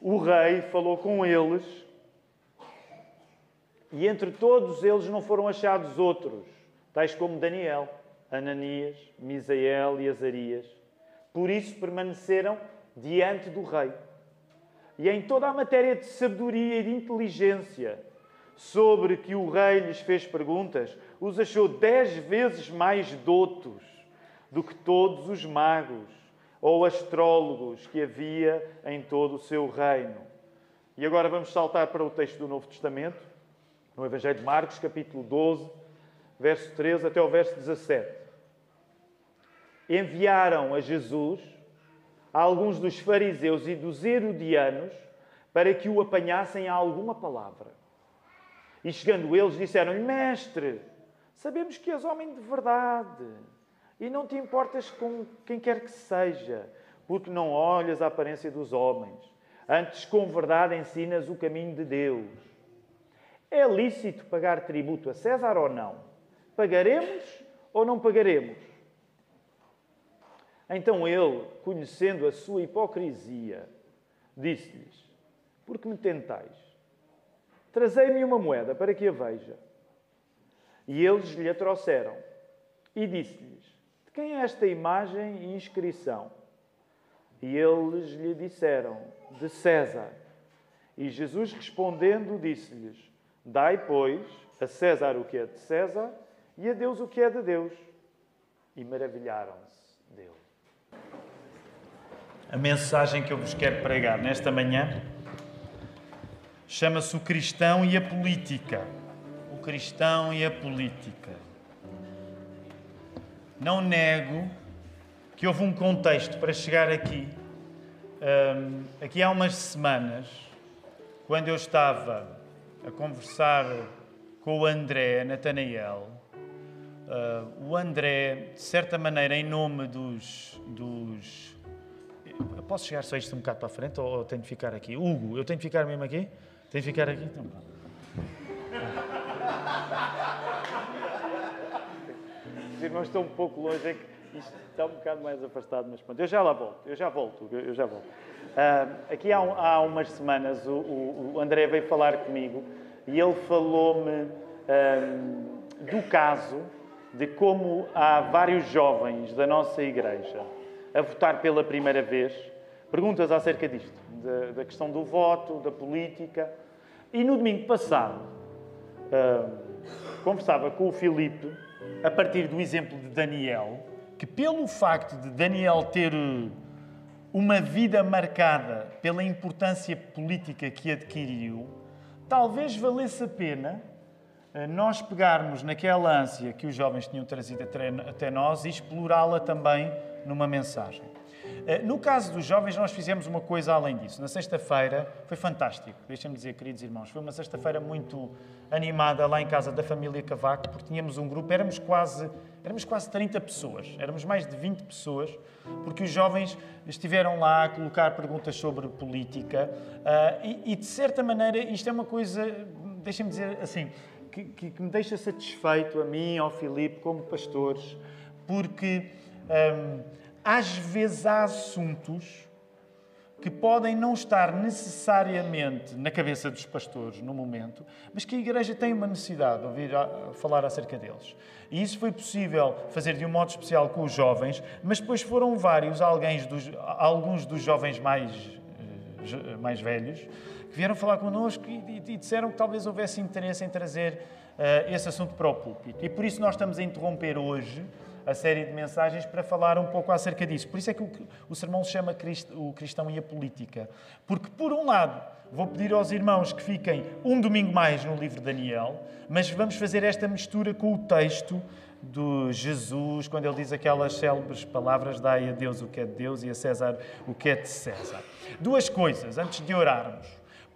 o rei falou com eles e entre todos eles não foram achados outros, tais como Daniel, Ananias, Misael e Azarias. Por isso permaneceram diante do rei. E em toda a matéria de sabedoria e de inteligência sobre que o rei lhes fez perguntas, os achou dez vezes mais doutos do que todos os magos ou astrólogos que havia em todo o seu reino. E agora vamos saltar para o texto do Novo Testamento, no Evangelho de Marcos, capítulo 12, verso 13 até o verso 17. Enviaram a Jesus a alguns dos fariseus e dos herodianos para que o apanhassem a alguma palavra. E chegando eles, disseram-lhe: Mestre, sabemos que és homem de verdade e não te importas com quem quer que seja, porque não olhas a aparência dos homens. Antes, com verdade, ensinas o caminho de Deus. É lícito pagar tributo a César ou não? Pagaremos ou não pagaremos? Então ele, conhecendo a sua hipocrisia, disse-lhes: Por que me tentais? Trazei-me uma moeda para que a veja. E eles lhe a trouxeram. E disse-lhes: quem é esta imagem e inscrição? E eles lhe disseram: De César. E Jesus respondendo, disse-lhes: Dai, pois, a César o que é de César e a Deus o que é de Deus. E maravilharam-se dele. A mensagem que eu vos quero pregar nesta manhã chama-se O Cristão e a Política. O Cristão e a Política. Não nego que houve um contexto para chegar aqui. Um, aqui há umas semanas, quando eu estava a conversar com o André Natanael, uh, o André, de certa maneira, em nome dos, dos posso chegar só isto um bocado para a frente ou tenho de ficar aqui? Hugo, eu tenho de ficar mesmo aqui? Tenho de ficar aqui? Então, irmãos estão um pouco longe, é que isto está um bocado mais afastado, mas pronto, eu já lá volto, eu já volto, eu já volto. Uh, aqui há, há, umas semanas o, o, o, André veio falar comigo e ele falou-me um, do caso de como há vários jovens da nossa igreja a votar pela primeira vez. Perguntas acerca disto, da, da questão do voto, da política. E no domingo passado, uh, conversava com o Filipe, a partir do exemplo de Daniel, que pelo facto de Daniel ter uma vida marcada pela importância política que adquiriu, talvez valesse a pena ah, nós pegarmos naquela ânsia que os jovens tinham trazido até nós e explorá-la também numa mensagem. Eh, no caso dos jovens, nós fizemos uma coisa além disso. Na sexta-feira foi fantástico, deixem-me dizer, queridos irmãos, foi uma sexta-feira muito animada lá em casa da família Cavaco, porque tínhamos um grupo, éramos quase, éramos quase 30 pessoas, éramos mais de 20 pessoas, porque os jovens estiveram lá a colocar perguntas sobre política uh, e, e, de certa maneira, isto é uma coisa, deixem-me dizer assim, que, que, que, me deixa satisfeito a mim, ao Filipe, como pastores, porque. Um, ehm, às vezes há assuntos que podem não estar necessariamente na cabeça dos pastores no momento, mas que a Igreja tem uma necessidade de ouvir falar acerca deles. E isso foi possível fazer de um modo especial com os jovens, mas depois foram vários, dos, alguns dos jovens mais, eh, mais velhos, que vieram falar connosco e, e disseram que talvez houvesse interesse em trazer uh, esse assunto para o púlpito. E por isso nós estamos a interromper hoje a série de mensagens para falar um pouco acerca disso. Por isso é que o, o sermão se chama O Cristão e a Política. Porque, por um lado, vou pedir aos irmãos que fiquem um domingo mais no livro de Daniel, mas vamos fazer esta mistura com o texto do Jesus, quando ele diz aquelas célebres palavras: dai a Deus o que é de Deus e a César o que é de César. Duas coisas antes de orarmos.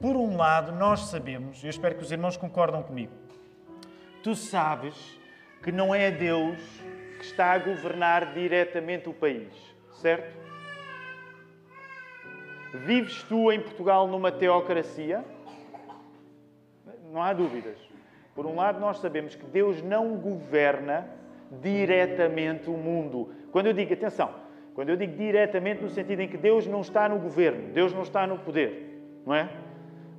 Por um lado, nós sabemos, eu espero que os irmãos concordam comigo, tu sabes que não é Deus que está a governar diretamente o país, certo? Vives tu em Portugal numa teocracia? Não há dúvidas. Por um lado, nós sabemos que Deus não governa diretamente o mundo. Quando eu digo, atenção, quando eu digo diretamente, no sentido em que Deus não está no governo, Deus não está no poder. não é?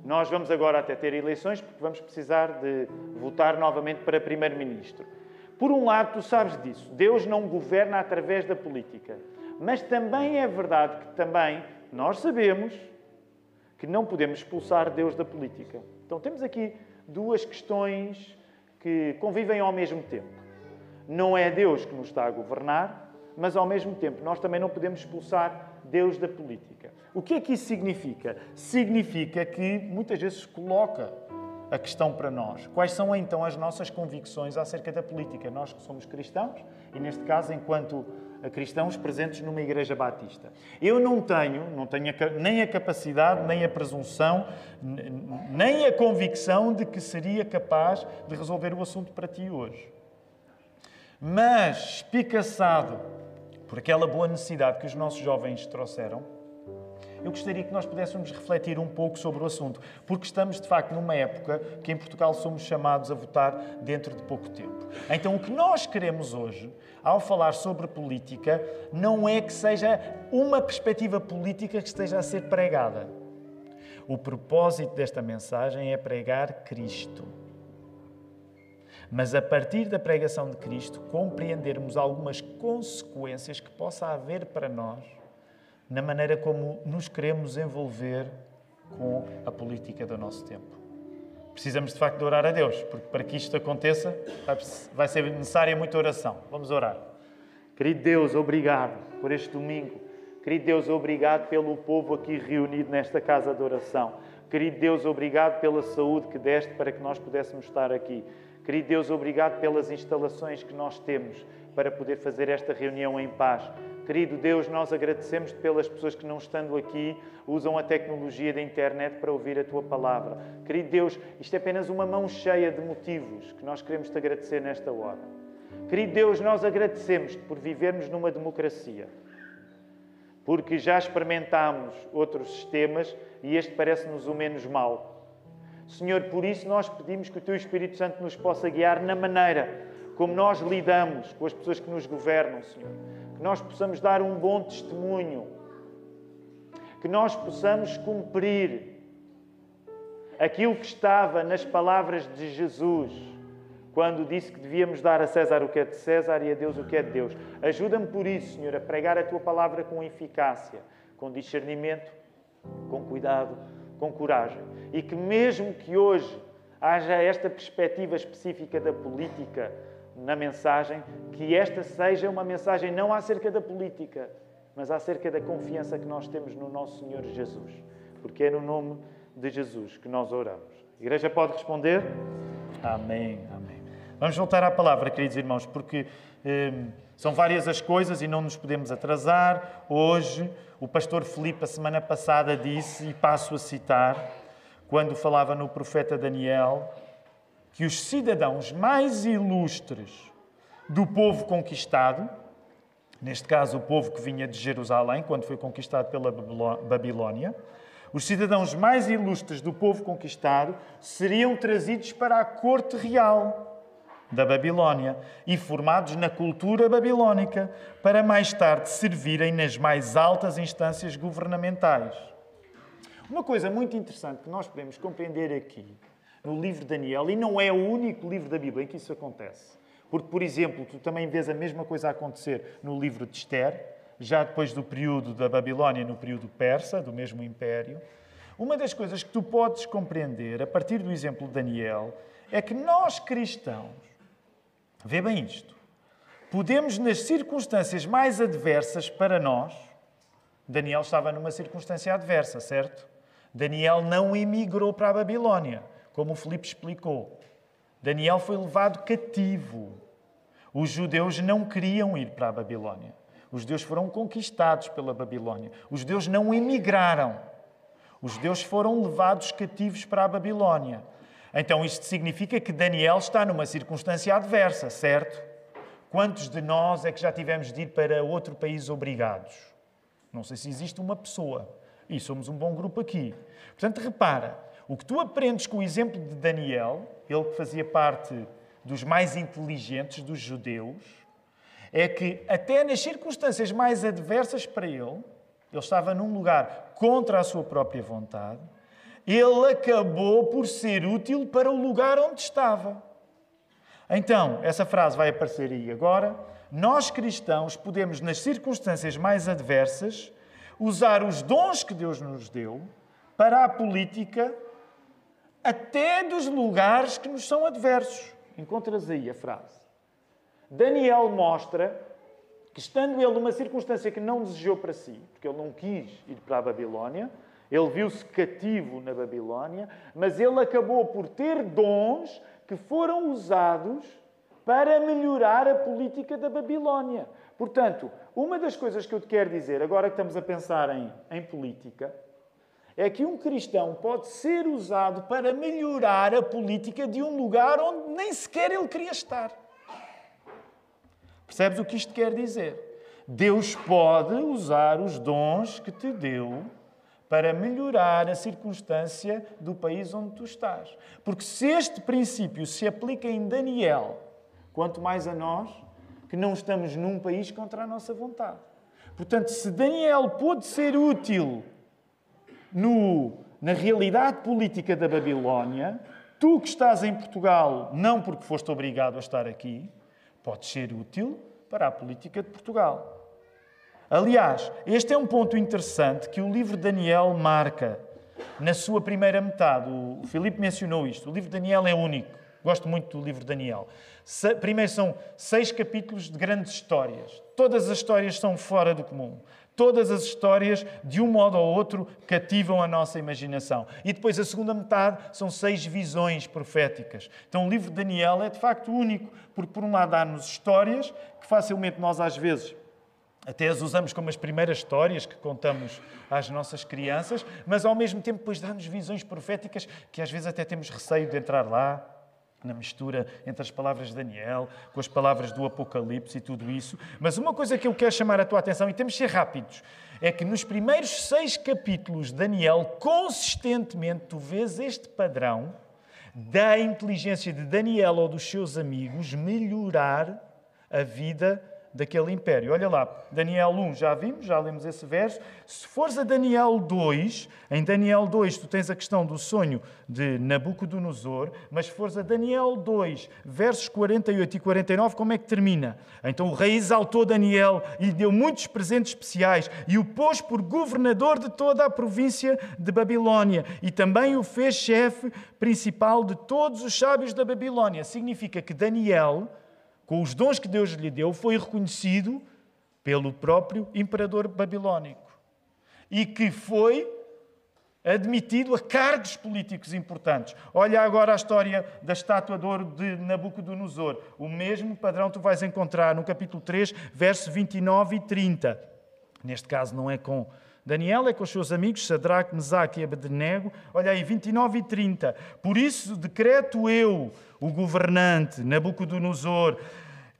Nós vamos agora até ter eleições porque vamos precisar de votar novamente para primeiro-ministro. Por um lado, tu sabes disso. Deus não governa através da política. Mas também é verdade que também nós sabemos que não podemos expulsar Deus da política. Então temos aqui duas questões que convivem ao mesmo tempo. Não é Deus que nos está a governar, mas ao mesmo tempo nós também não podemos expulsar Deus da política. O que é que isso significa? Significa que muitas vezes coloca a questão para nós. Quais são então as nossas convicções acerca da política? Nós que somos cristãos, e neste caso, enquanto cristãos presentes numa igreja batista. Eu não tenho, não tenho nem a capacidade, nem a presunção, nem a convicção de que seria capaz de resolver o assunto para ti hoje. Mas, espicaçado por aquela boa necessidade que os nossos jovens trouxeram, eu gostaria que nós pudéssemos refletir um pouco sobre o assunto, porque estamos de facto numa época que em Portugal somos chamados a votar dentro de pouco tempo. Então, o que nós queremos hoje, ao falar sobre política, não é que seja uma perspectiva política que esteja a ser pregada. O propósito desta mensagem é pregar Cristo mas a partir da pregação de Cristo, compreendermos algumas consequências que possa haver para nós na maneira como nos queremos envolver com a política do nosso tempo. Precisamos de facto de orar a Deus, porque para que isto aconteça vai ser necessária muita oração. Vamos orar. Querido Deus, obrigado por este domingo. Querido Deus, obrigado pelo povo aqui reunido nesta casa de oração. Querido Deus, obrigado pela saúde que deste para que nós pudéssemos estar aqui. Querido Deus, obrigado pelas instalações que nós temos para poder fazer esta reunião em paz. Querido Deus, nós agradecemos-te pelas pessoas que, não estando aqui, usam a tecnologia da internet para ouvir a tua palavra. Querido Deus, isto é apenas uma mão cheia de motivos que nós queremos te agradecer nesta hora. Querido Deus, nós agradecemos-te por vivermos numa democracia, porque já experimentámos outros sistemas e este parece-nos o menos mau. Senhor, por isso nós pedimos que o Teu Espírito Santo nos possa guiar na maneira como nós lidamos com as pessoas que nos governam, Senhor. Que nós possamos dar um bom testemunho. Que nós possamos cumprir aquilo que estava nas palavras de Jesus, quando disse que devíamos dar a César o que é de César e a Deus o que é de Deus. Ajuda-me por isso, Senhor, a pregar a Tua palavra com eficácia, com discernimento, com cuidado com coragem. E que, mesmo que hoje haja esta perspectiva específica da política na mensagem, que esta seja uma mensagem não acerca da política, mas acerca da confiança que nós temos no nosso Senhor Jesus. Porque é no nome de Jesus que nós oramos. A igreja pode responder? Amém, amém. Vamos voltar à palavra, queridos irmãos, porque eh, são várias as coisas e não nos podemos atrasar. Hoje, o pastor Filipe, a semana passada, disse, e passo a citar, quando falava no profeta Daniel, que os cidadãos mais ilustres do povo conquistado, neste caso o povo que vinha de Jerusalém, quando foi conquistado pela Babilónia, os cidadãos mais ilustres do povo conquistado seriam trazidos para a corte real da Babilónia e formados na cultura babilónica, para mais tarde servirem nas mais altas instâncias governamentais. Uma coisa muito interessante que nós podemos compreender aqui no livro de Daniel, e não é o único livro da Bíblia em que isso acontece. Porque, por exemplo, tu também vês a mesma coisa acontecer no livro de Esther, já depois do período da Babilónia, no período persa, do mesmo império. Uma das coisas que tu podes compreender a partir do exemplo de Daniel é que nós cristãos Vê bem isto. Podemos, nas circunstâncias mais adversas para nós, Daniel estava numa circunstância adversa, certo? Daniel não emigrou para a Babilónia, como o Filipe explicou. Daniel foi levado cativo. Os judeus não queriam ir para a Babilónia. Os judeus foram conquistados pela Babilónia. Os judeus não emigraram. Os judeus foram levados cativos para a Babilónia. Então isto significa que Daniel está numa circunstância adversa, certo? Quantos de nós é que já tivemos de ir para outro país obrigados? Não sei se existe uma pessoa. E somos um bom grupo aqui. Portanto, repara, o que tu aprendes com o exemplo de Daniel, ele que fazia parte dos mais inteligentes dos judeus, é que até nas circunstâncias mais adversas para ele, ele estava num lugar contra a sua própria vontade, ele acabou por ser útil para o lugar onde estava. Então, essa frase vai aparecer aí agora. Nós cristãos podemos, nas circunstâncias mais adversas, usar os dons que Deus nos deu para a política até dos lugares que nos são adversos. Encontras aí a frase. Daniel mostra que, estando ele numa circunstância que não desejou para si, porque ele não quis ir para a Babilónia, ele viu-se cativo na Babilónia, mas ele acabou por ter dons que foram usados para melhorar a política da Babilónia. Portanto, uma das coisas que eu te quero dizer, agora que estamos a pensar em, em política, é que um cristão pode ser usado para melhorar a política de um lugar onde nem sequer ele queria estar. Percebes o que isto quer dizer? Deus pode usar os dons que te deu para melhorar a circunstância do país onde tu estás. Porque se este princípio se aplica em Daniel, quanto mais a nós, que não estamos num país contra a nossa vontade. Portanto, se Daniel pôde ser útil no, na realidade política da Babilónia, tu que estás em Portugal, não porque foste obrigado a estar aqui, podes ser útil para a política de Portugal. Aliás, este é um ponto interessante que o livro de Daniel marca na sua primeira metade. O Filipe mencionou isto. O livro de Daniel é único. Gosto muito do livro de Daniel. Primeiro são seis capítulos de grandes histórias. Todas as histórias são fora do comum. Todas as histórias, de um modo ou outro, cativam a nossa imaginação. E depois a segunda metade são seis visões proféticas. Então o livro de Daniel é de facto único, porque por um lado dá-nos histórias que facilmente nós às vezes até as usamos como as primeiras histórias que contamos às nossas crianças, mas ao mesmo tempo depois dá-nos visões proféticas que às vezes até temos receio de entrar lá, na mistura entre as palavras de Daniel, com as palavras do Apocalipse e tudo isso. Mas uma coisa que eu quero chamar a tua atenção, e temos de ser rápidos, é que nos primeiros seis capítulos de Daniel, consistentemente, tu vês este padrão da inteligência de Daniel ou dos seus amigos melhorar a vida daquele império. Olha lá, Daniel 1, já vimos, já lemos esse verso. Se fores a Daniel 2, em Daniel 2 tu tens a questão do sonho de Nabucodonosor, mas se fores a Daniel 2, versos 48 e 49, como é que termina? Então o rei exaltou Daniel e lhe deu muitos presentes especiais e o pôs por governador de toda a província de Babilónia e também o fez chefe principal de todos os sábios da Babilónia. Significa que Daniel com os dons que Deus lhe deu, foi reconhecido pelo próprio imperador babilónico e que foi admitido a cargos políticos importantes. Olha agora a história da estátua de ouro de Nabucodonosor. O mesmo padrão tu vais encontrar no capítulo 3, versos 29 e 30. Neste caso não é com Daniel, é com os seus amigos, Sadraque, Mesaque e Abednego. Olha aí, 29 e 30. Por isso decreto eu, o governante Nabucodonosor,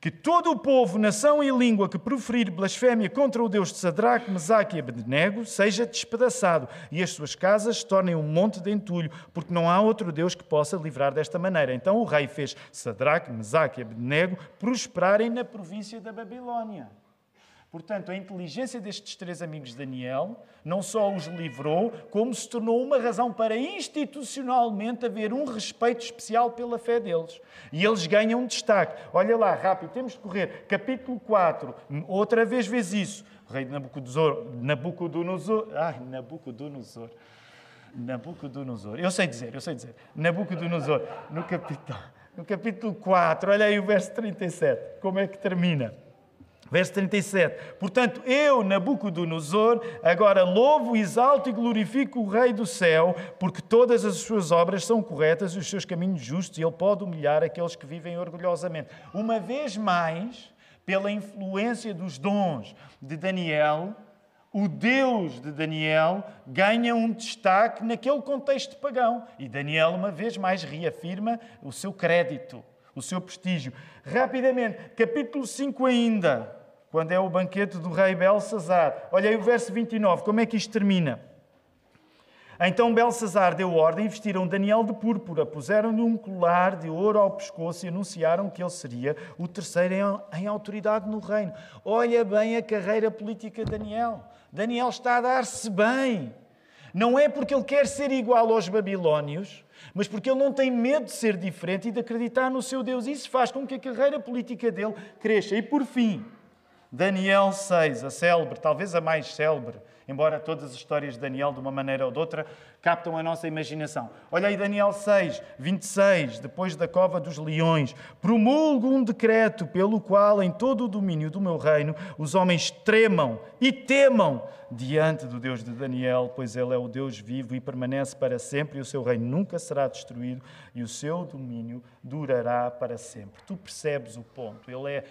que todo o povo, nação e língua que proferir blasfémia contra o Deus de Sadraque, Mesaque e Abednego seja despedaçado e as suas casas se tornem um monte de entulho, porque não há outro Deus que possa livrar desta maneira. Então o rei fez Sadraque, Mesaque e Abednego prosperarem na província da Babilónia. Portanto, a inteligência destes três amigos de Daniel não só os livrou, como se tornou uma razão para institucionalmente haver um respeito especial pela fé deles. E eles ganham destaque. Olha lá, rápido, temos de correr. Capítulo 4, outra vez vês isso. O rei de Nabucodonosor. Nabucodonosor. Ai, Nabucodonosor. Nabucodonosor. Eu sei dizer, eu sei dizer. Nabucodonosor. No capítulo, no capítulo 4, olha aí o verso 37. Como é que termina? Verso 37. Portanto, eu, Nabucodonosor, agora louvo, exalto e glorifico o Rei do céu, porque todas as suas obras são corretas e os seus caminhos justos, e ele pode humilhar aqueles que vivem orgulhosamente. Uma vez mais, pela influência dos dons de Daniel, o Deus de Daniel ganha um destaque naquele contexto pagão. E Daniel, uma vez mais, reafirma o seu crédito, o seu prestígio. Rapidamente, capítulo 5 ainda quando é o banquete do rei Belsazar. Olha aí o verso 29, como é que isto termina? Então Belsazar deu ordem vestiram Daniel de púrpura, puseram-lhe um colar de ouro ao pescoço e anunciaram que ele seria o terceiro em, autoridade no reino. Olha bem a carreira política de Daniel. Daniel está a dar-se bem. Não é porque ele quer ser igual aos babilónios, mas porque ele não tem medo de ser diferente e de acreditar no seu Deus. Isso faz com que a carreira política dele cresça. E por fim, Daniel 6, a célebre, talvez a mais célebre, embora todas as histórias de Daniel, de uma maneira ou de outra, captam a nossa imaginação. Olha aí Daniel 6, 26, depois da cova dos leões. Promulgo um decreto pelo qual, em todo o domínio do meu reino, os homens tremam e temam diante do Deus de Daniel, pois ele é o Deus vivo e permanece para sempre, e o seu reino nunca será destruído, e o seu domínio durará para sempre. Tu percebes o ponto, ele é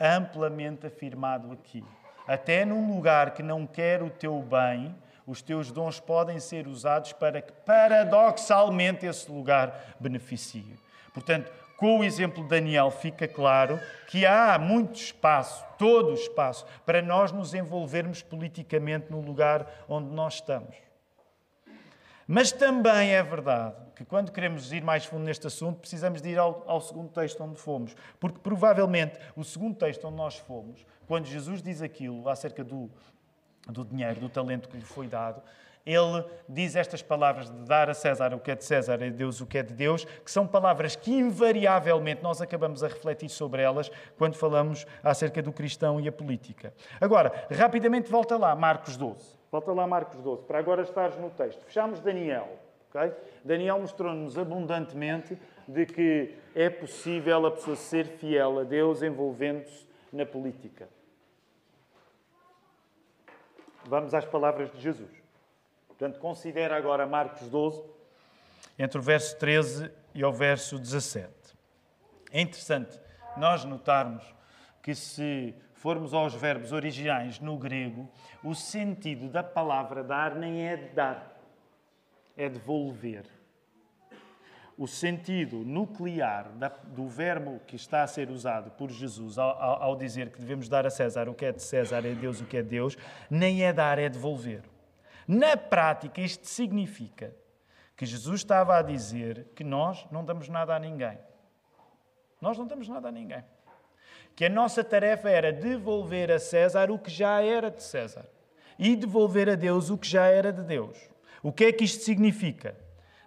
amplamente afirmado aqui. Até num lugar que não quer o teu bem, os teus dons podem ser usados para que, paradoxalmente, esse lugar beneficie. Portanto, com o exemplo de Daniel, fica claro que há muito espaço, todo o espaço, para nós nos envolvermos politicamente no lugar onde nós estamos. Mas também é verdade que quando queremos ir mais fundo neste assunto, precisamos de ir ao, ao, segundo texto onde fomos. Porque provavelmente o segundo texto onde nós fomos, quando Jesus diz aquilo acerca do, do dinheiro, do talento que lhe foi dado, ele diz estas palavras de dar a César o que é de César e a Deus o que é de Deus, que são palavras que invariavelmente nós acabamos a refletir sobre elas quando falamos acerca do cristão e a política. Agora, rapidamente volta lá, Marcos 12. Volta lá, Marcos 12, para agora estares no texto. Fechamos Daniel. Okay? Daniel mostrou-nos abundantemente de que é possível a pessoa ser fiel a Deus envolvendo-se na política. Vamos às palavras de Jesus. Portanto, considera agora Marcos 12, entre o verso 13 e o verso 17. É interessante nós notarmos que se formos aos verbos originais no grego, o sentido da palavra dar nem é dar, é devolver. O sentido nuclear do verbo que está a ser usado por Jesus ao, dizer que devemos dar a César o que é de César e a Deus o que é de Deus, nem é dar, é devolver. Na prática, isto significa que Jesus estava a dizer que nós não damos nada a ninguém. Nós não damos nada a ninguém que a nossa tarefa era devolver a César o que já era de César e devolver a Deus o que já era de Deus. O que é que isto significa?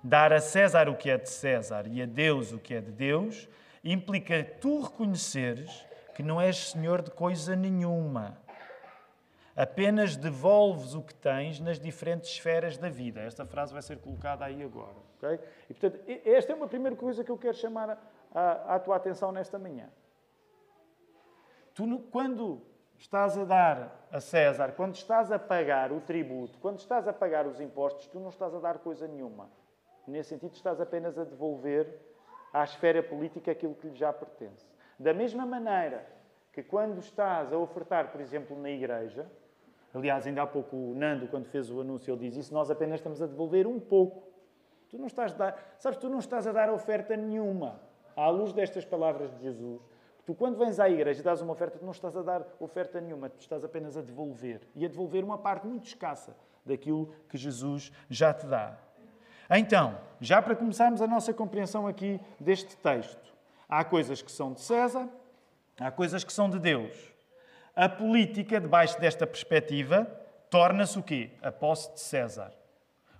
Dar a César o que é de César e a Deus o que é de Deus implica tu reconheceres que não és senhor de coisa nenhuma. Apenas devolves o que tens nas diferentes esferas da vida. Esta frase vai ser colocada aí agora. Okay? E, portanto, esta é uma primeira coisa que eu quero chamar a, a tua atenção nesta manhã. Tu, quando estás a dar a César, quando estás a pagar o tributo, quando estás a pagar os impostos, tu não estás a dar coisa nenhuma. Nesse sentido, estás apenas a devolver à esfera política aquilo que lhe já pertence. Da mesma maneira que quando estás a ofertar, por exemplo, na igreja, aliás, ainda há pouco o Nando, quando fez o anúncio, ele diz isso, nós apenas estamos a devolver um pouco. Tu não estás a dar, sabes, tu não estás a dar oferta nenhuma. À luz destas palavras de Jesus, Tu, quando vens à igreja e dás uma oferta, tu não estás a dar oferta nenhuma, tu estás apenas a devolver. E a devolver uma parte muito escassa daquilo que Jesus já te dá. Então, já para começarmos a nossa compreensão aqui deste texto, há coisas que são de César, há coisas que são de Deus. A política, debaixo desta perspectiva, torna-se o quê? A posse de César.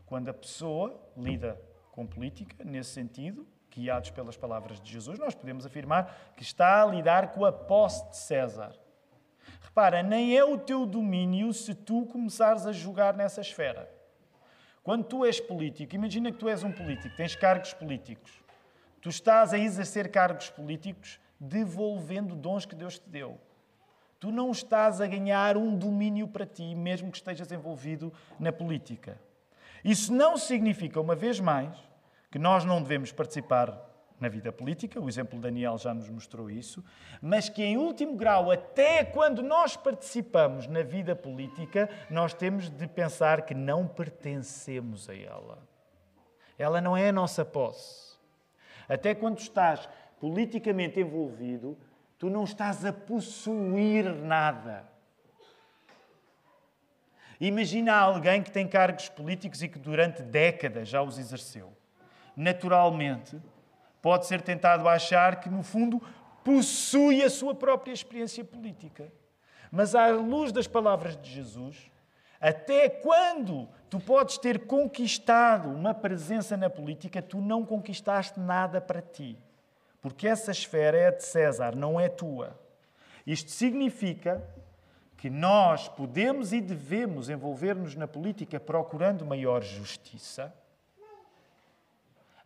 Quando a pessoa lida com política, nesse sentido, guiados pelas palavras de Jesus, nós podemos afirmar que está a lidar com a posse de César. Repara, nem é o teu domínio se tu começares a jogar nessa esfera. Quando tu és político, imagina que tu és um político, tens cargos políticos. Tu estás a exercer cargos políticos devolvendo dons que Deus te deu. Tu não estás a ganhar um domínio para ti, mesmo que estejas envolvido na política. Isso não significa, uma vez mais, que nós não devemos participar na vida política, o exemplo de Daniel já nos mostrou isso, mas que, em último grau, até quando nós participamos na vida política, nós temos de pensar que não pertencemos a ela. Ela não é a nossa posse. Até quando estás politicamente envolvido, tu não estás a possuir nada. Imagina alguém que tem cargos políticos e que durante décadas já os exerceu naturalmente, pode ser tentado achar que, no fundo, possui a sua própria experiência política. Mas, à luz das palavras de Jesus, Até quando tu podes ter conquistado uma presença na política, tu não conquistaste nada para ti. Porque essa esfera é de César, não é tua. Isto significa que nós podemos e devemos envolver-nos na política procurando maior justiça.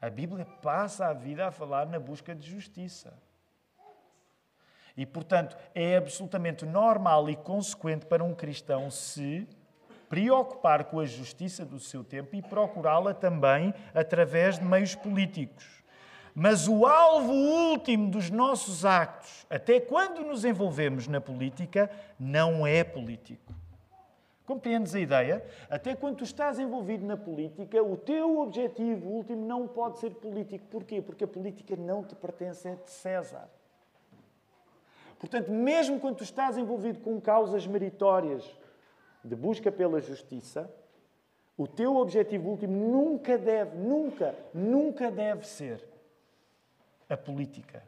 A Bíblia passa a vida a falar na busca de justiça. E, portanto, é absolutamente normal e consequente para um cristão se preocupar com a justiça do seu tempo e procurá-la também através de meios políticos. Mas o alvo último dos nossos actos, até quando nos envolvemos na política, não é político. Compreendes a ideia? Até quando tu estás envolvido na política, o teu objetivo último não pode ser político. Porquê? Porque a política não te pertence, é de César. Portanto, mesmo quando tu estás envolvido com causas meritórias de busca pela justiça, o teu objetivo último nunca deve, nunca, nunca deve ser a política.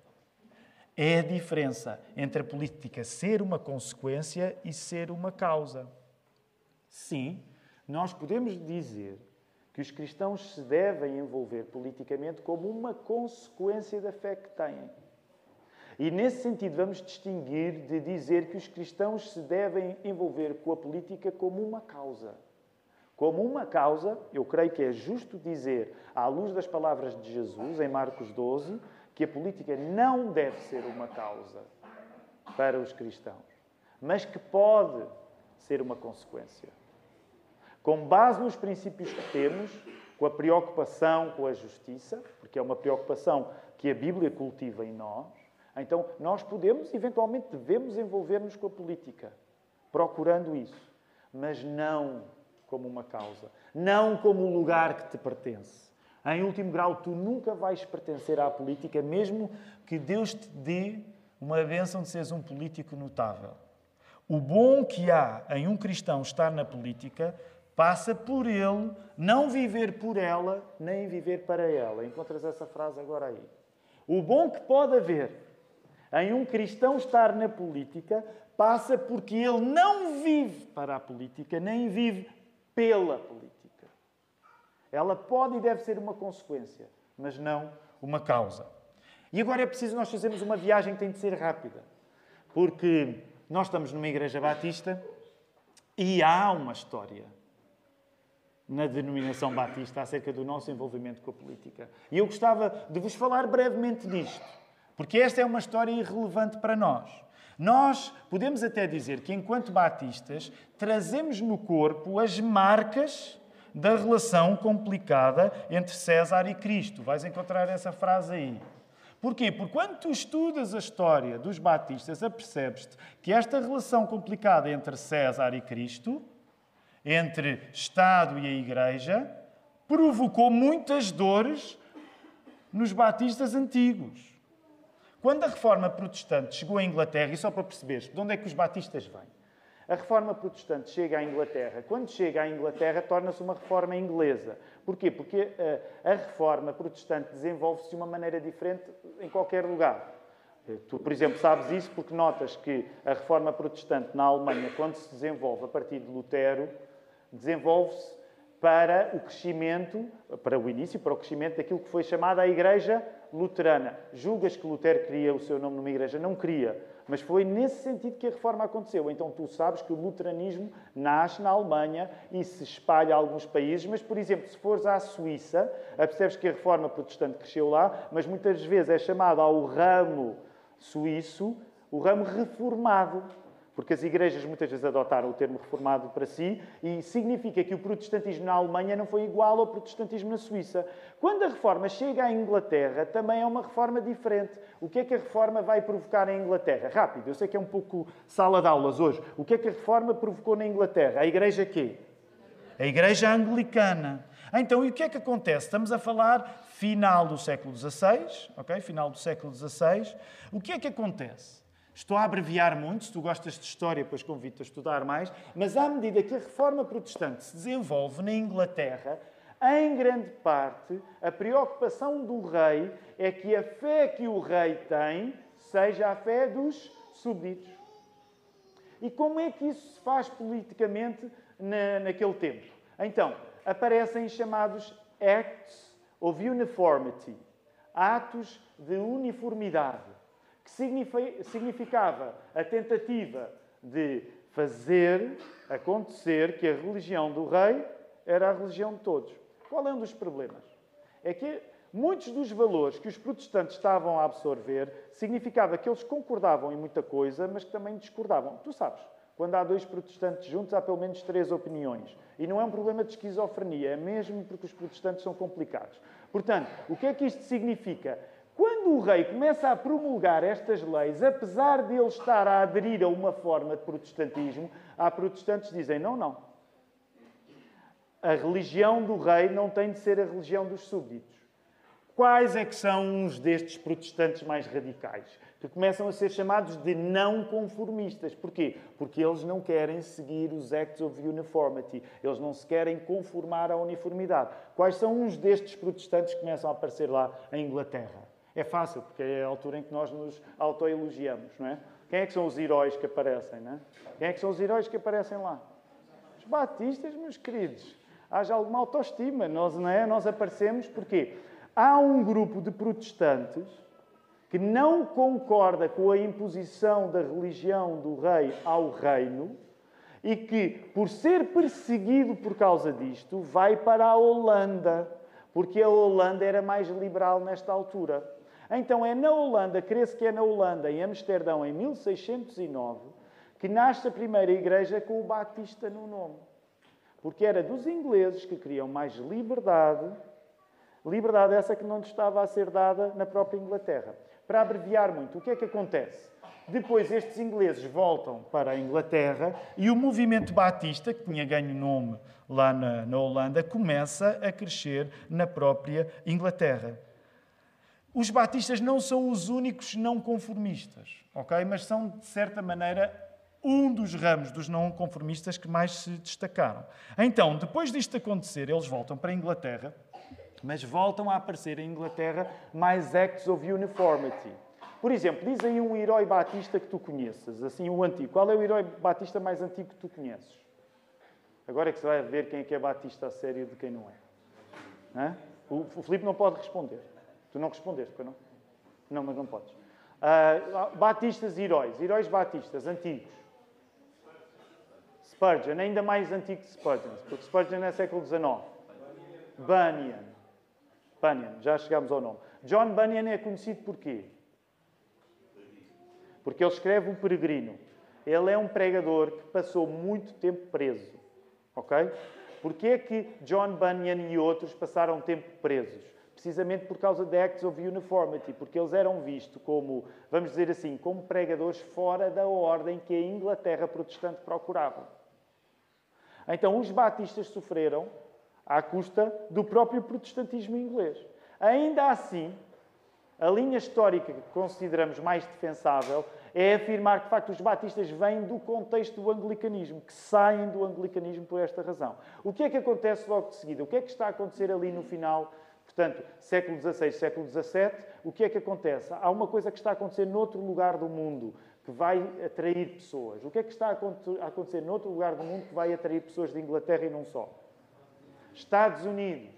É a diferença entre a política ser uma consequência e ser uma causa. Sim, nós podemos dizer que os cristãos se devem envolver politicamente como uma consequência da fé que têm. E nesse sentido, vamos distinguir de dizer que os cristãos se devem envolver com a política como uma causa. Como uma causa, eu creio que é justo dizer, à luz das palavras de Jesus, em Marcos 12, que a política não deve ser uma causa para os cristãos, mas que pode ser uma consequência. Com base nos princípios que temos, com a preocupação com a justiça, porque é uma preocupação que a Bíblia cultiva em nós, então nós podemos, eventualmente, devemos envolver-nos com a política, procurando isso, mas não como uma causa, não como um lugar que te pertence. Em último grau, tu nunca vais pertencer à política, mesmo que Deus te dê uma bênção de seres um político notável. O bom que há em um cristão estar na política passa por ele não viver por ela, nem viver para ela. Encontras essa frase agora aí. O bom que pode haver em um cristão estar na política passa porque ele não vive para a política, nem vive pela política. Ela pode e deve ser uma consequência, mas não uma causa. E agora é preciso nós fazermos uma viagem que tem de ser rápida, porque nós estamos numa igreja batista e há uma história na denominação batista acerca do nosso envolvimento com a política. E eu gostava de vos falar brevemente disto, porque esta é uma história irrelevante para nós. Nós podemos até dizer que, enquanto batistas, trazemos no corpo as marcas da relação complicada entre César e Cristo. Vais encontrar essa frase aí. Porquê? Porque quando tu estudas a história dos batistas, apercebes-te que esta relação complicada entre César e Cristo, entre Estado e a Igreja, provocou muitas dores nos batistas antigos. Quando a reforma protestante chegou à Inglaterra, e só para perceberes de onde é que os batistas vêm, a reforma protestante chega à Inglaterra. Quando chega à Inglaterra, torna-se uma reforma inglesa. Porquê? Porque eh, a, reforma protestante desenvolve-se de uma maneira diferente em qualquer lugar. Eh, tu, por exemplo, sabes isso porque notas que a reforma protestante na Alemanha, quando se desenvolve a partir de Lutero, desenvolve-se para o crescimento, para o início, para o crescimento daquilo que foi chamada a Igreja Luterana. Julgas que Lutero queria o seu nome numa igreja? Não queria. Mas foi nesse sentido que a reforma aconteceu. Então tu sabes que o luteranismo nasce na Alemanha e se espalha a alguns países, mas, por exemplo, se fores à Suíça, percebes que a reforma protestante cresceu lá, mas muitas vezes é chamado ao ramo suíço o ramo reformado. Porque as igrejas muitas vezes adotaram o termo reformado para si e significa que o protestantismo na Alemanha não foi igual ao protestantismo na Suíça. Quando a reforma chega à Inglaterra, também é uma reforma diferente. O que é que a reforma vai provocar em Inglaterra? Rápido, eu sei que é um pouco sala de aulas hoje. O que é que a reforma provocou na Inglaterra? A igreja quê? A igreja anglicana. Então, e o que é que acontece? Estamos a falar final do século XVI, ok? Final do século XVI. O que é que acontece? Estou a abreviar muito, se tu gostas de história, depois convido-te a estudar mais, mas à medida que a reforma protestante se desenvolve na Inglaterra, em grande parte, a preocupação do rei é que a fé que o rei tem seja a fé dos súbditos. E como é que isso se faz politicamente na, naquele tempo. Então, aparecem chamados Acts of Uniformity, atos de uniformidade, significava a tentativa de fazer acontecer que a religião do rei era a religião de todos. Qual é um dos problemas? É que muitos dos valores que os protestantes estavam a absorver significava que eles concordavam em muita coisa, mas que também discordavam. Tu sabes, quando há dois protestantes juntos, há pelo menos três opiniões. E não é um problema de esquizofrenia, é mesmo porque os protestantes são complicados. Portanto, o que é que isto significa? Quando o rei começa a promulgar estas leis, apesar de ele estar a aderir a uma forma de protestantismo, há protestantes que dizem: não, não. A religião do rei não tem de ser a religião dos súbditos. Quais é que são uns destes protestantes mais radicais? Que começam a ser chamados de não conformistas. Porquê? Porque eles não querem seguir os Acts of Uniformity. Eles não se querem conformar à uniformidade. Quais são uns destes protestantes que começam a aparecer lá em Inglaterra? É fácil, porque é a altura em que nós nos autoelogiamos, não é? Quem é que são os heróis que aparecem, não é? Quem é que são os heróis que aparecem lá? Os batistas, meus queridos. Haja alguma autoestima. Nós, não é? Nós aparecemos porque há um grupo de protestantes que não concorda com a imposição da religião do rei ao reino e que, por ser perseguido por causa disto, vai para a Holanda, porque a Holanda era mais liberal nesta altura. Então é na Holanda, crê-se que é na Holanda, em Amsterdão, em 1609, que nasce a primeira igreja com o Batista no nome. Porque era dos ingleses que queriam mais liberdade, liberdade essa que não estava a ser dada na própria Inglaterra. Para abreviar muito, o que é que acontece? Depois estes ingleses voltam para a Inglaterra e o movimento batista, que tinha ganho nome lá na, na Holanda, começa a crescer na própria Inglaterra. Os batistas não são os únicos não conformistas, ok? Mas são, de certa maneira, um dos ramos dos não conformistas que mais se destacaram. Então, depois disto acontecer, eles voltam para a Inglaterra, mas voltam a aparecer em Inglaterra mais acts of uniformity. Por exemplo, diz aí um herói batista que tu conheças, assim, o antigo. Qual é o herói batista mais antigo que tu conheces? Agora é que você vai ver quem é que é batista a sério e de quem não é. Hã? O Filipe não pode responder. Tu não respondeste, pois não? Não, mas não podes. Uh, batistas e heróis. Heróis batistas, antigos. Spurgeon, ainda mais antigo que Spurgeon, porque Spurgeon é século XIX. Bunyan. Bunyan, já chegámos ao nome. John Bunyan é conhecido por quê? Porque ele escreve O Peregrino. Ele é um pregador que passou muito tempo preso. Ok? Porquê é que John Bunyan e outros passaram tempo presos? Precisamente por causa da Acts of Uniformity, porque eles eram vistos como, vamos dizer assim, como pregadores fora da ordem que a Inglaterra protestante procurava. Então, os batistas sofreram à custa do próprio protestantismo inglês. Ainda assim, a linha histórica que consideramos mais defensável é afirmar que, de facto, os batistas vêm do contexto do anglicanismo, que saem do anglicanismo por esta razão. O que é que acontece logo de seguida? O que é que está a acontecer ali no final Portanto, século XVI, século XVII, o que é que acontece? Há uma coisa que está a acontecer noutro lugar do mundo que vai atrair pessoas. O que é que está a acontecer noutro lugar do mundo que vai atrair pessoas de Inglaterra e não só? Estados Unidos.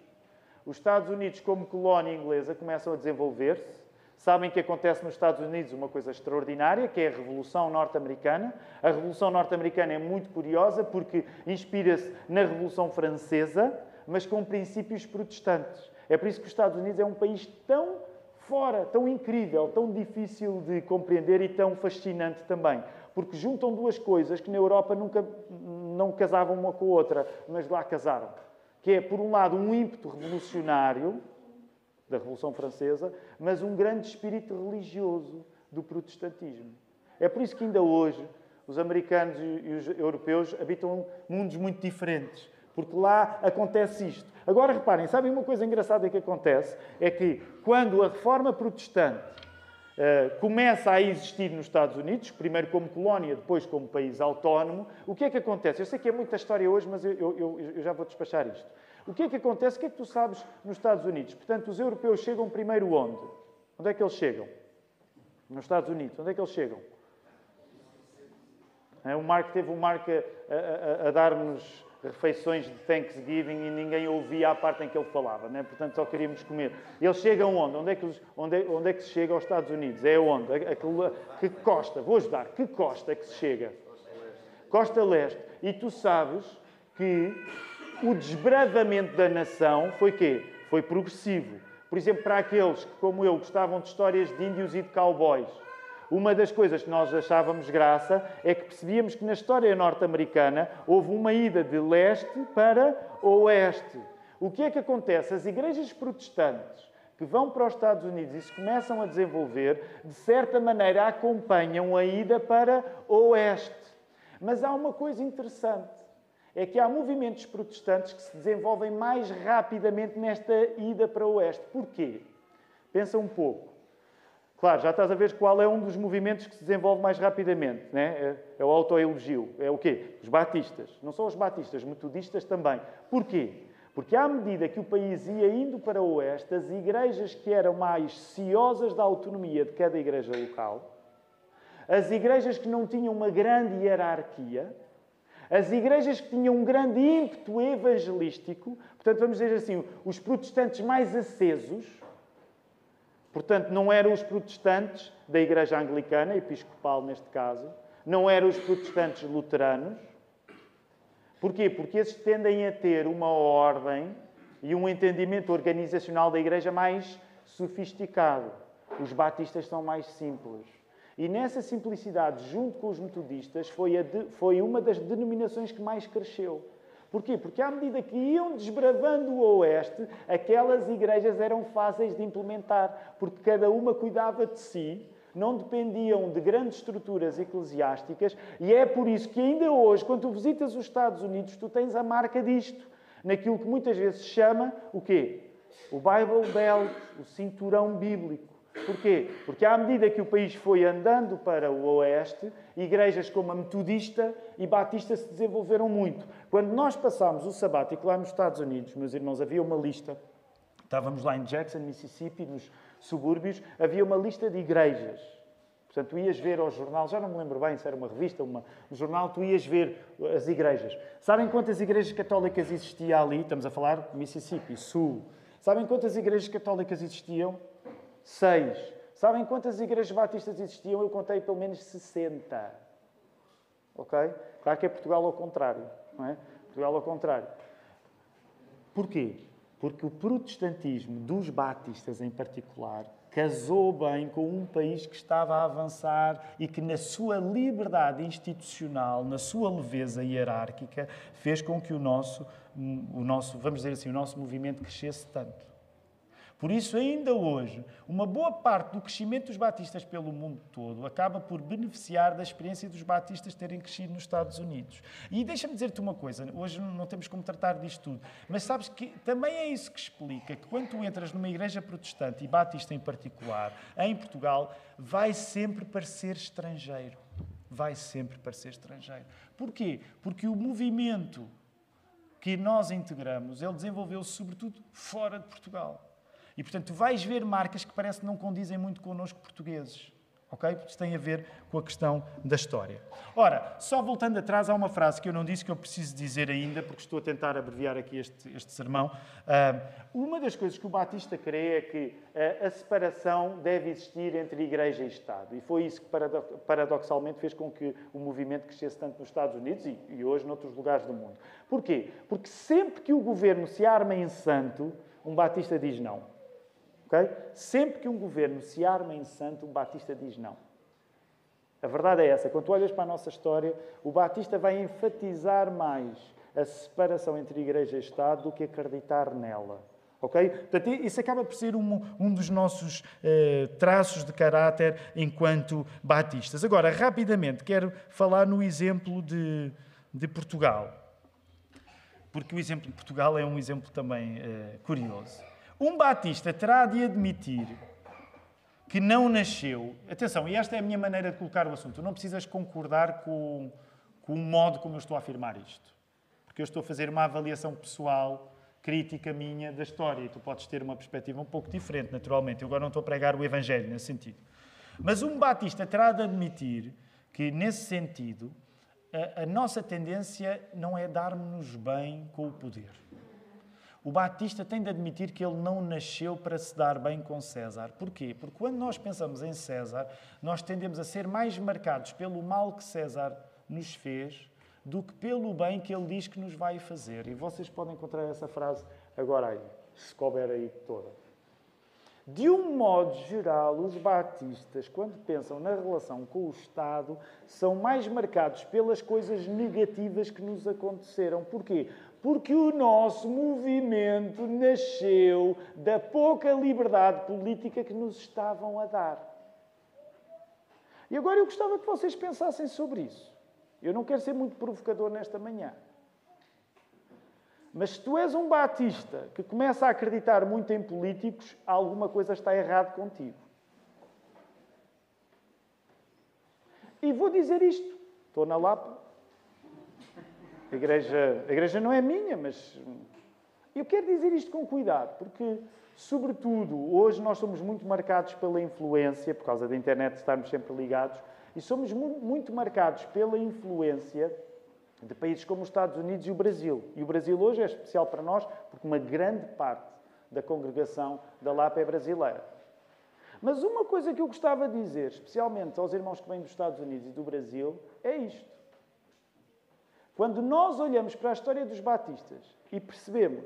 Os Estados Unidos, como colónia inglesa, começam a desenvolver-se. Sabem que acontece nos Estados Unidos uma coisa extraordinária, que é a Revolução Norte-Americana. A Revolução Norte-Americana é muito curiosa porque inspira-se na Revolução Francesa, mas com princípios protestantes. É por isso que os Estados Unidos é um país tão fora, tão incrível, tão difícil de compreender e tão fascinante também. Porque juntam duas coisas que na Europa nunca não casavam uma com a outra, mas lá casaram. Que é, por um lado, um ímpeto revolucionário da Revolução Francesa, mas um grande espírito religioso do protestantismo. É por isso que ainda hoje os americanos e os europeus habitam mundos muito diferentes, porque lá acontece isto. Agora reparem, sabem uma coisa engraçada que acontece? É que quando a reforma protestante uh, começa a existir nos Estados Unidos, primeiro como colónia, depois como país autónomo, o que é que acontece? Eu sei que é muita história hoje, mas eu, eu, eu já vou despachar isto. O que é que acontece? O que é que tu sabes nos Estados Unidos? Portanto, os europeus chegam primeiro onde? Onde é que eles chegam? Nos Estados Unidos. Onde é que eles chegam? É, o Marco teve o Marco a, a, a dar-nos refeições de Thanksgiving e ninguém ouvia a parte em que ele falava, né? portanto só queríamos comer. Eles chegam onde? Onde é que, onde é, onde é que se chega aos Estados Unidos? É onde? Que costa? Vou ajudar. Que costa é que se chega? Costa Leste. E tu sabes que o desbravamento da nação foi quê? Foi progressivo. Por exemplo, para aqueles que, como eu, gostavam de histórias de índios e de cowboys, uma das coisas que nós achávamos graça é que percebíamos que na história norte-americana houve uma ida de leste para oeste. O que é que acontece? As igrejas protestantes que vão para os Estados Unidos e se começam a desenvolver, de certa maneira acompanham a ida para oeste. Mas há uma coisa interessante. É que há movimentos protestantes que se desenvolvem mais rapidamente nesta ida para o oeste. Porquê? Pensa um pouco. Claro, já estás a ver qual é um dos movimentos que se desenvolve mais rapidamente. Né? É, é o autoelogio. É o quê? Os batistas. Não são os batistas, metodistas também. Porquê? Porque à medida que o país ia indo para o oeste, as igrejas que eram mais ciosas da autonomia de cada igreja local, as igrejas que não tinham uma grande hierarquia, as igrejas que tinham um grande ímpeto evangelístico, portanto, vamos dizer assim, os protestantes mais acesos, Portanto, não eram os protestantes da Igreja Anglicana, episcopal neste caso, não eram os protestantes luteranos. Porquê? Porque esses tendem a ter uma ordem e um entendimento organizacional da Igreja mais sofisticado. Os batistas são mais simples. E nessa simplicidade, junto com os metodistas, foi, de, foi uma das denominações que mais cresceu. Porquê? Porque à medida que iam desbravando o Oeste, aquelas igrejas eram fáceis de implementar, porque cada uma cuidava de si, não dependiam de grandes estruturas eclesiásticas, e é por isso que ainda hoje, quando tu visitas os Estados Unidos, tu tens a marca disto, naquilo que muitas vezes se chama o quê? O Bible Belt, o cinturão bíblico. Porquê? Porque à medida que o país foi andando para o oeste, igrejas como a Metodista e Batista se desenvolveram muito. Quando nós passámos o sabático lá nos Estados Unidos, meus irmãos, havia uma lista. Estávamos lá em Jackson, Mississippi, nos subúrbios, havia uma lista de igrejas. Portanto, tu ias ver ao jornal, já não me lembro bem se era uma revista, uma, um jornal, tu ias ver as igrejas. Sabem quantas igrejas católicas existiam ali? Estamos a falar Mississippi, Sul. Sabem quantas igrejas católicas existiam? Seis. Sabem quantas igrejas batistas existiam? Eu contei pelo menos 60. Ok? Claro que é Portugal ao contrário. Não é? Portugal ao contrário. Porquê? Porque o protestantismo dos batistas em particular casou bem com um país que estava a avançar e que, na sua liberdade institucional, na sua leveza hierárquica, fez com que o nosso, o nosso vamos dizer assim, o nosso movimento crescesse tanto. Por isso, ainda hoje, uma boa parte do crescimento dos batistas pelo mundo todo acaba por beneficiar da experiência dos batistas terem crescido nos Estados Unidos. E deixa-me dizer-te uma coisa, hoje não temos como tratar disto tudo, mas sabes que também é isso que explica que quando tu entras numa igreja protestante, e batista em particular, em Portugal, vai sempre parecer estrangeiro. Vai sempre parecer estrangeiro. Porquê? Porque o movimento que nós integramos, ele desenvolveu-se sobretudo fora de Portugal. E, portanto, tu vais ver marcas que parece que não condizem muito connosco portugueses. Ok? Porque isso tem a ver com a questão da história. Ora, só voltando atrás, há uma frase que eu não disse que eu preciso dizer ainda, porque estou a tentar abreviar aqui este, este sermão. Uh, uma das coisas que o Batista crê é que uh, a separação deve existir entre Igreja e Estado. E foi isso que, paradoxalmente, fez com que o movimento crescesse tanto nos Estados Unidos e, e hoje noutros lugares do mundo. Porquê? Porque sempre que o governo se arma em santo, um Batista diz não. Okay? Sempre que um governo se arma em santo, o Batista diz não. A verdade é essa. Quando tu olhas para a nossa história, o Batista vai enfatizar mais a separação entre Igreja e Estado do que acreditar nela. Ok? Portanto, isso acaba por ser um, um dos nossos eh, traços de caráter enquanto batistas. Agora, rapidamente, quero falar no exemplo de, de Portugal. Porque o exemplo de Portugal é um exemplo também eh, curioso. Um batista terá de admitir que não nasceu. Atenção, e esta é a minha maneira de colocar o assunto. Tu não precisas concordar com, com o modo como eu estou a afirmar isto. Porque eu estou a fazer uma avaliação pessoal, crítica minha da história. E tu podes ter uma perspectiva um pouco diferente, naturalmente. Eu agora não estou a pregar o Evangelho nesse sentido. Mas um batista terá de admitir que, nesse sentido, a, a nossa tendência não é dar-nos bem com o poder. O Batista tem de admitir que ele não nasceu para se dar bem com César. Porquê? Porque quando nós pensamos em César, nós tendemos a ser mais marcados pelo mal que César nos fez do que pelo bem que ele diz que nos vai fazer. E vocês podem encontrar essa frase agora aí, se couber aí toda. De um modo geral, os batistas, quando pensam na relação com o Estado, são mais marcados pelas coisas negativas que nos aconteceram. Porquê? Porque o nosso movimento nasceu da pouca liberdade política que nos estavam a dar. E agora eu gostava que vocês pensassem sobre isso. Eu não quero ser muito provocador nesta manhã. Mas se tu és um batista que começa a acreditar muito em políticos, alguma coisa está errada contigo. E vou dizer isto. Estou na Lapa, a igreja, a igreja não é minha, mas eu quero dizer isto com cuidado, porque, sobretudo, hoje nós somos muito marcados pela influência, por causa da internet estarmos sempre ligados, e somos muito marcados pela influência de países como os Estados Unidos e o Brasil. E o Brasil hoje é especial para nós, porque uma grande parte da congregação da Lapa é brasileira. Mas uma coisa que eu gostava de dizer, especialmente aos irmãos que vêm dos Estados Unidos e do Brasil, é isto. Quando nós olhamos para a história dos batistas e percebemos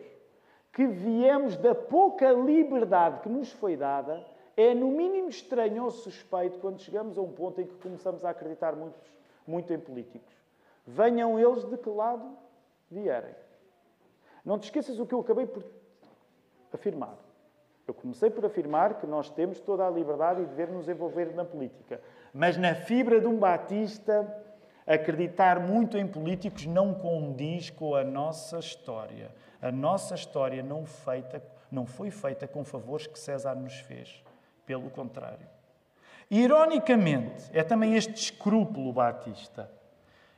que viemos da pouca liberdade que nos foi dada, é no mínimo estranho ou suspeito quando chegamos a um ponto em que começamos a acreditar muito, muito em políticos. Venham eles de que lado vierem. Não te esqueças o que eu acabei por afirmar. Eu comecei por afirmar que nós temos toda a liberdade e dever nos envolver na política. Mas na fibra de um batista Acreditar muito em políticos não condiz com a nossa história. A nossa história não, feita, não foi feita com favores que César nos fez. Pelo contrário. Ironicamente, é também este escrúpulo batista,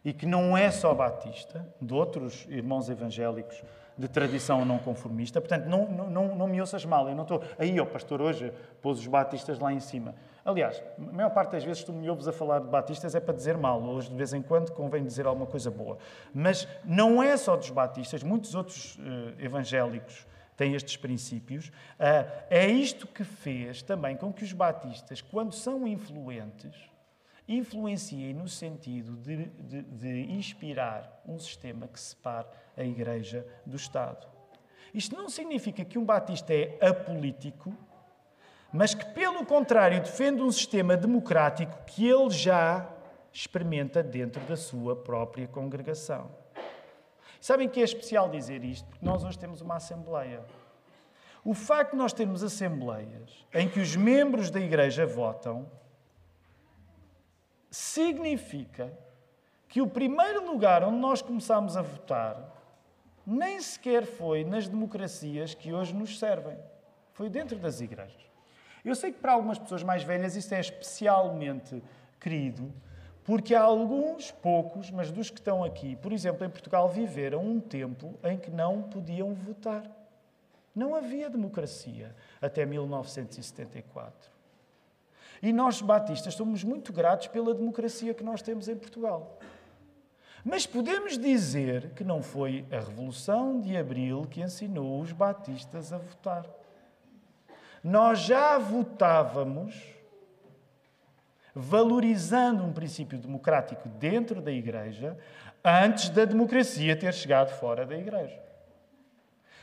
e que não é só batista, de outros irmãos evangélicos de tradição não conformista. Portanto, não, não, não me ouças mal, eu não estou. Aí, o pastor hoje pôs os batistas lá em cima. Aliás, a maior parte das vezes tu me ouves a falar de batistas é para dizer mal, hoje de vez em quando convém dizer alguma coisa boa. Mas não é só dos batistas, muitos outros uh, evangélicos têm estes princípios. Uh, é isto que fez também com que os batistas, quando são influentes, influenciem no sentido de, de, de inspirar um sistema que separe a Igreja do Estado. Isto não significa que um batista é apolítico mas que, pelo contrário, defende um sistema democrático que ele já experimenta dentro da sua própria congregação. Sabem que é especial dizer isto? Porque nós hoje temos uma Assembleia. O facto de nós termos Assembleias em que os membros da Igreja votam significa que o primeiro lugar onde nós começamos a votar nem sequer foi nas democracias que hoje nos servem. Foi dentro das igrejas. Eu sei que para algumas pessoas mais velhas isso é especialmente querido, porque há alguns, poucos, mas dos que estão aqui, por exemplo, em Portugal, viveram um tempo em que não podiam votar. Não havia democracia até 1974. E nós, batistas, somos muito gratos pela democracia que nós temos em Portugal. Mas podemos dizer que não foi a Revolução de Abril que ensinou os batistas a votar. Nós já votávamos valorizando um princípio democrático dentro da Igreja antes da democracia ter chegado fora da Igreja.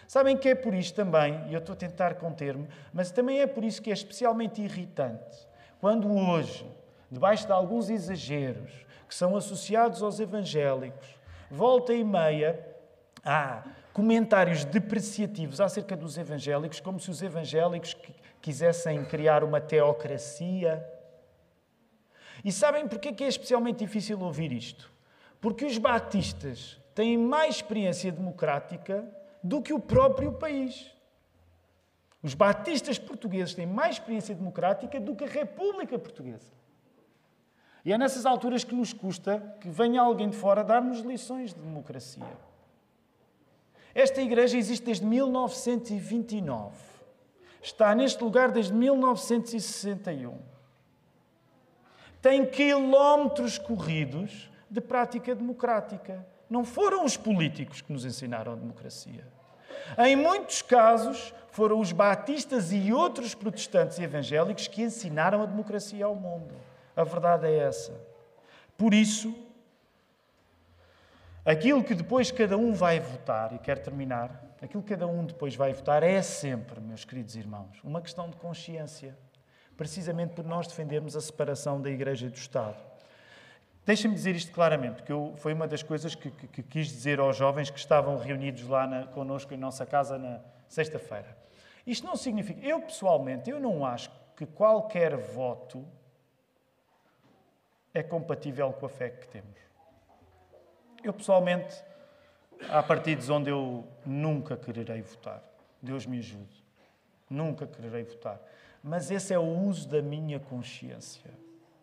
Sabem que é por isso também, e eu estou a tentar conter-me, mas também é por isso que é especialmente irritante quando hoje, debaixo de alguns exageros que são associados aos evangélicos, volta e meia há comentários depreciativos acerca dos evangélicos, como se os evangélicos quisessem criar uma teocracia. E sabem porquê que é especialmente difícil ouvir isto? Porque os batistas têm mais experiência democrática do que o próprio país. Os batistas portugueses têm mais experiência democrática do que a República Portuguesa. E é nessas alturas que nos custa que venha alguém de fora dar-nos lições de democracia. Esta igreja existe desde 1929. Está neste lugar desde 1961. Tem quilómetros corridos de prática democrática. Não foram os políticos que nos ensinaram a democracia. Em muitos casos, foram os batistas e outros protestantes e evangélicos que ensinaram a democracia ao mundo. A verdade é essa. Por isso, aquilo que depois cada um vai votar, e quero terminar, aquilo que cada um depois vai votar é sempre, meus queridos irmãos, uma questão de consciência. Precisamente por nós defendermos a separação da Igreja e do Estado. Deixem-me dizer isto claramente, porque eu, foi uma das coisas que, que, que, quis dizer aos jovens que estavam reunidos lá na, connosco em nossa casa na sexta-feira. Isto não significa, eu pessoalmente, eu não acho que qualquer voto é compatível com a fé que temos. Eu pessoalmente, há partidos onde eu nunca quererei votar. Deus me ajude. Nunca quererei votar. Mas esse é o uso da minha consciência.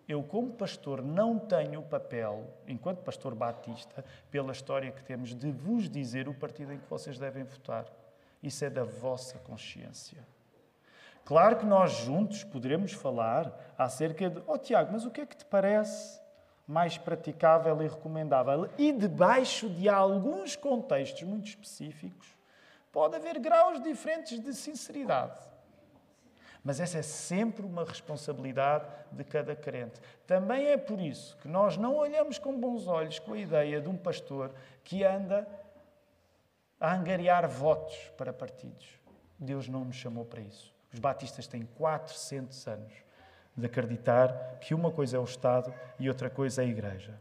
Eu, como pastor, não tenho o papel, enquanto pastor batista, pela história que temos, de vos dizer o partido em que vocês devem votar. Isso é da vossa consciência. Claro que nós juntos poderemos falar acerca de, oh Tiago, mas o que é que te parece mais praticável e recomendável? E debaixo de alguns contextos muito específicos, pode haver graus diferentes de sinceridade. Mas essa é sempre uma responsabilidade de cada crente. Também é por isso que nós não olhamos com bons olhos com a ideia de um pastor que anda a angariar votos para partidos. Deus não nos chamou para isso. Os batistas têm 400 anos de acreditar que uma coisa é o Estado e outra coisa é a Igreja.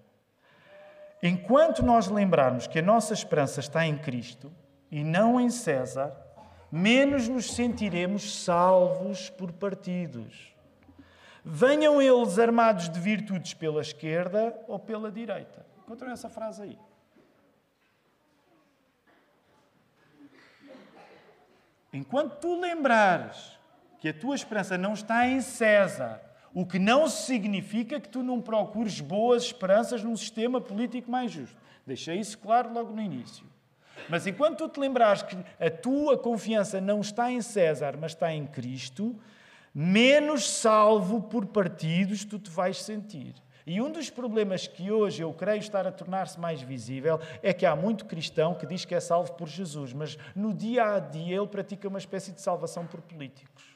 Enquanto nós lembrarmos que a nossa esperança está em Cristo e não em César, menos nos sentiremos salvos por partidos. Venham eles armados de virtudes pela esquerda ou pela direita. Encontram essa frase aí. Enquanto tu lembrares que a tua esperança não está em César, o que não significa que tu não procures boas esperanças num sistema político mais justo. Deixei isso claro logo no início. Mas enquanto tu te lembrares que a tua confiança não está em César, mas está em Cristo, menos salvo por partidos tu te vais sentir. E um dos problemas que hoje eu creio estar a tornar-se mais visível é que há muito cristão que diz que é salvo por Jesus, mas no dia a dia ele pratica uma espécie de salvação por políticos.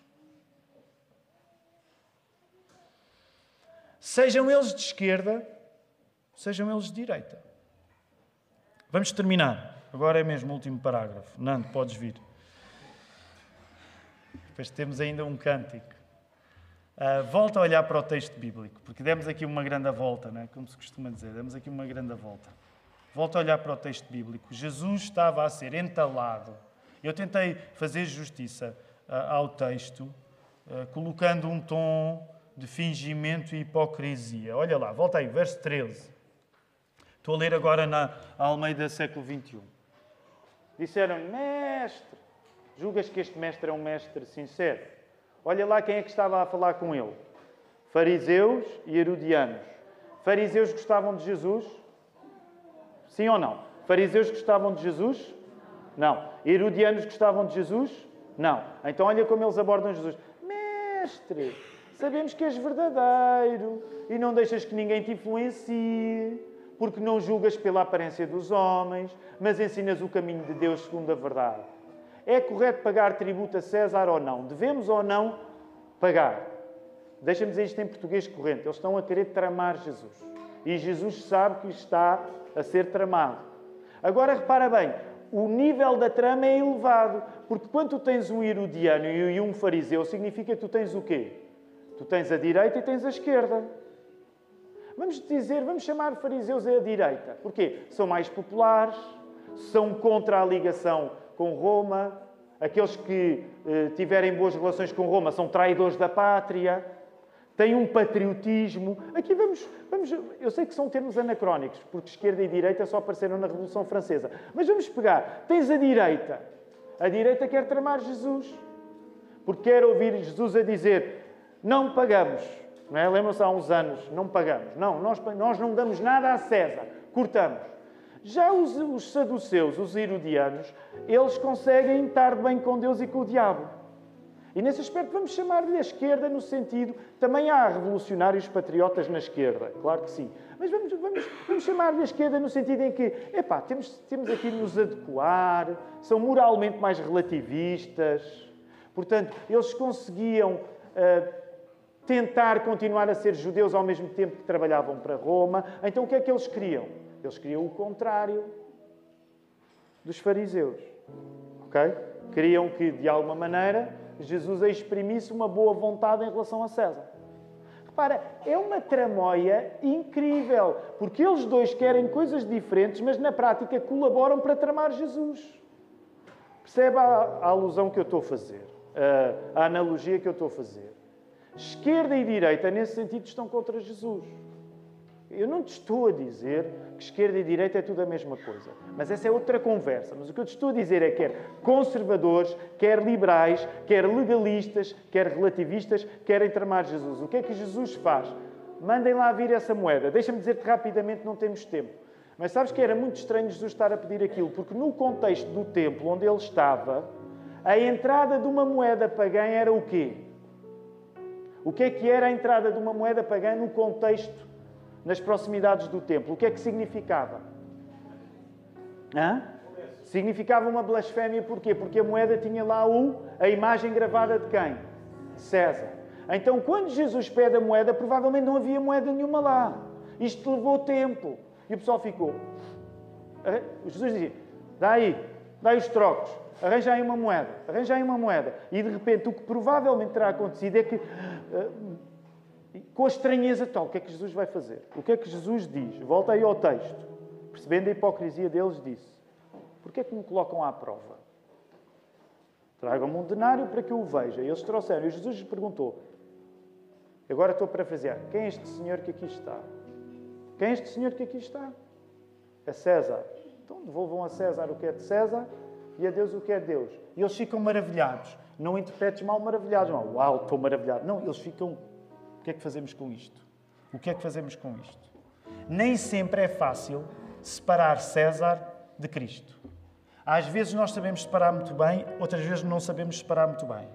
Sejam eles de esquerda, sejam eles de direita. Vamos terminar. Agora é mesmo o último parágrafo. Nando, podes vir. Depois temos ainda um cântico. Uh, volta a olhar para o texto bíblico, porque demos aqui uma grande volta, não é? como se costuma dizer, demos aqui uma grande volta. Volta a olhar para o texto bíblico. Jesus estava a ser entalado. Eu tentei fazer justiça uh, ao texto, uh, colocando um tom de fingimento e hipocrisia. Olha lá, volta aí, verso 13. Estou a ler agora na Almeida século XXI. Disseram, mestre, julgas que este mestre é um mestre sincero? Olha lá quem é que estava a falar com ele. Fariseus e herodianos. Fariseus gostavam de Jesus? Sim ou não? Fariseus gostavam de Jesus? Não. Herodianos gostavam de Jesus? Não. Então olha como eles abordam Jesus. Mestre, sabemos que és verdadeiro e não deixas que ninguém te influencie porque não julgas pela aparência dos homens, mas ensinas o caminho de Deus segundo a verdade. É correto pagar tributo a César ou não? Devemos ou não pagar? Deixa-me dizer isto em português corrente. Eles estão a querer tramar Jesus. E Jesus sabe que está a ser tramado. Agora repara bem, o nível da trama é elevado, porque quando tu tens um herodiano e um fariseu, significa que tu tens o quê? Tu tens a direita e tens a esquerda. Vamos dizer, vamos chamar fariseus à direita. Porquê? São mais populares, são contra a ligação com Roma, aqueles que eh, tiverem boas relações com Roma são traidores da pátria, têm um patriotismo. Aqui vamos, vamos. Eu sei que são termos anacrónicos, porque esquerda e direita só apareceram na Revolução Francesa. Mas vamos pegar. Tens a direita. A direita quer tramar Jesus. Porque quer ouvir Jesus a dizer: Não pagamos. Não é? Lembram-se há uns anos, não pagamos. Não, nós, nós não damos nada a César, cortamos. Já os, os saduceus, os herodianos, eles conseguem estar bem com Deus e com o diabo. E nesse aspecto vamos chamar-lhe a esquerda no sentido. Também há revolucionários patriotas na esquerda, claro que sim. Mas vamos, vamos, vamos chamar-lhe a esquerda no sentido em que, epá, temos, temos aqui de nos adequar, são moralmente mais relativistas. Portanto, eles conseguiam uh, tentar continuar a ser judeus ao mesmo tempo que trabalhavam para Roma. Então o que é que eles queriam? Eles queriam o contrário dos fariseus. Ok? Queriam que, de alguma maneira, Jesus exprimisse uma boa vontade em relação a César. Repara, é uma tramóia incrível, porque eles dois querem coisas diferentes, mas na prática colaboram para tramar Jesus. Percebe a, a alusão que eu estou a fazer? A, a analogia que eu estou a fazer? Esquerda e direita, nesse sentido, estão contra Jesus. Eu não te estou a dizer que esquerda e direita é tudo a mesma coisa. Mas essa é outra conversa. Mas o que eu te estou a dizer é que quer conservadores, quer liberais, quer legalistas, quer relativistas, querem tramar Jesus. O que é que Jesus faz? Mandem lá vir essa moeda. Deixa-me dizer-te rapidamente, não temos tempo. Mas sabes que era muito estranho Jesus estar a pedir aquilo, porque no contexto do templo onde ele estava, a entrada de uma moeda pagã era o quê? O que é que era a entrada de uma moeda pagã no contexto nas proximidades do templo. O que é que significava? Hã? Significava uma blasfémia porquê? Porque a moeda tinha lá o, a imagem gravada de quem? César. Então, quando Jesus pede a moeda, provavelmente não havia moeda nenhuma lá. Isto levou tempo. E o pessoal ficou. Jesus dizia: dá aí, dá aí os trocos, arranja aí uma moeda, arranja aí uma moeda. E de repente, o que provavelmente terá acontecido é que eh, com a estranheza tal, o que é que Jesus vai fazer? O que é que Jesus diz? Volta aí ao texto. Percebendo a hipocrisia deles, disse: Porquê é que me colocam à prova? Tragam-me um denário para que eu o veja. E eles trouxeram. E Jesus lhes perguntou: Agora estou a parafrasear. Quem é este senhor que aqui está? Quem é este senhor que aqui está? É César. Então devolvam a César o que é de César e a Deus o que é de Deus. E eles ficam maravilhados. Não interpretes mal maravilhados. Não, uau, estou maravilhado. Não, eles ficam o que é que fazemos com isto? O que é que fazemos com isto? Nem sempre é fácil separar César de Cristo. Às vezes nós sabemos separar muito bem, outras vezes não sabemos separar muito bem.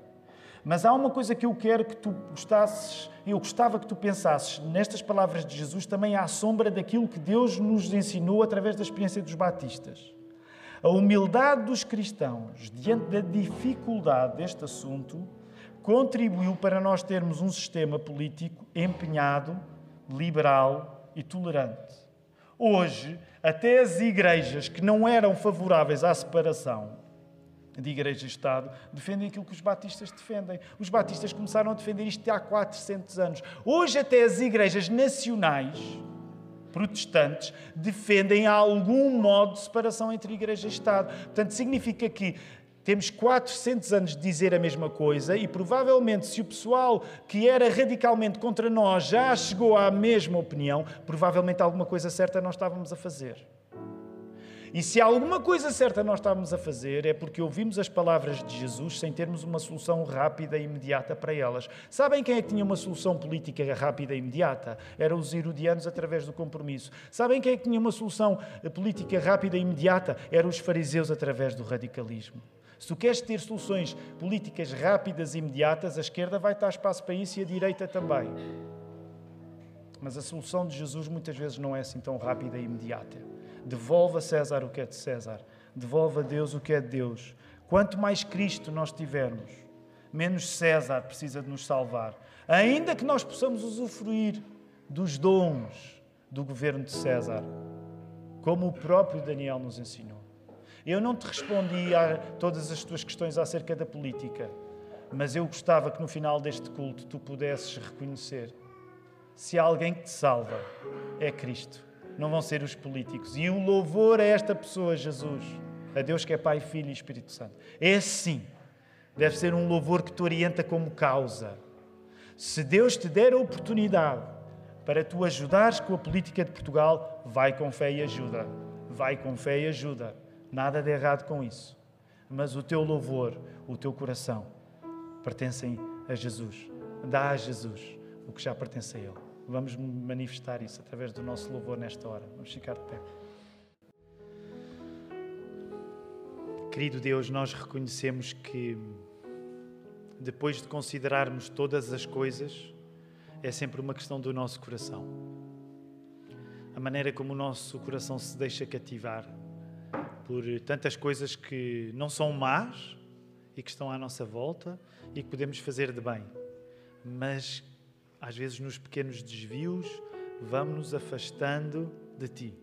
Mas há uma coisa que eu quero que tu gostasses, eu gostava que tu pensasses nestas palavras de Jesus também à sombra daquilo que Deus nos ensinou através da experiência dos batistas. A humildade dos cristãos diante da dificuldade deste assunto contribuiu para nós termos um sistema político empenhado, liberal e tolerante. Hoje, até as igrejas que não eram favoráveis à separação de igreja e Estado defendem aquilo que os batistas defendem. Os batistas começaram a defender isto há 400 anos. Hoje, até as igrejas nacionais protestantes defendem algum modo de separação entre igreja e Estado. Portanto, significa que temos 400 anos de dizer a mesma coisa e provavelmente, se o pessoal que era radicalmente contra nós já chegou à mesma opinião, provavelmente alguma coisa certa nós estávamos a fazer. E se alguma coisa certa nós estávamos a fazer é porque ouvimos as palavras de Jesus sem termos uma solução rápida e imediata para elas. Sabem quem é que tinha uma solução política rápida e imediata? Eram os herodianos através do compromisso. Sabem quem é que tinha uma solução política rápida e imediata? Eram os fariseus através do radicalismo. Se tu queres ter soluções políticas rápidas e imediatas, a esquerda vai estar espaço para isso e a direita também. Mas a solução de Jesus muitas vezes não é assim tão rápida e imediata. Devolva a César o que é de César. Devolva a Deus o que é de Deus. Quanto mais Cristo nós tivermos, menos César precisa de nos salvar. Ainda que nós possamos usufruir dos dons do governo de César, como o próprio Daniel nos ensinou. Eu não te respondi a todas as tuas questões acerca da política, mas eu gostava que no final deste culto tu pudesses reconhecer se há alguém que te salva, é Cristo, não vão ser os políticos. E o louvor a esta pessoa, Jesus, a Deus que é Pai, Filho e Espírito Santo. É sim, deve ser um louvor que te orienta como causa. Se Deus te der a oportunidade para tu ajudares com a política de Portugal, vai com fé e ajuda. Vai com fé e ajuda. Nada de errado com isso. Mas o teu louvor, o teu coração, pertencem a Jesus. Dá a Jesus o que já pertence a Ele. Vamos manifestar isso através do nosso louvor nesta hora. Vamos ficar de pé. Querido Deus, nós reconhecemos que depois de considerarmos todas as coisas, é sempre uma questão do nosso coração. A maneira como o nosso coração se deixa cativar por tantas coisas que não são más e que estão à nossa volta e que podemos fazer de bem, mas às vezes nos pequenos desvios vamos nos afastando de Ti.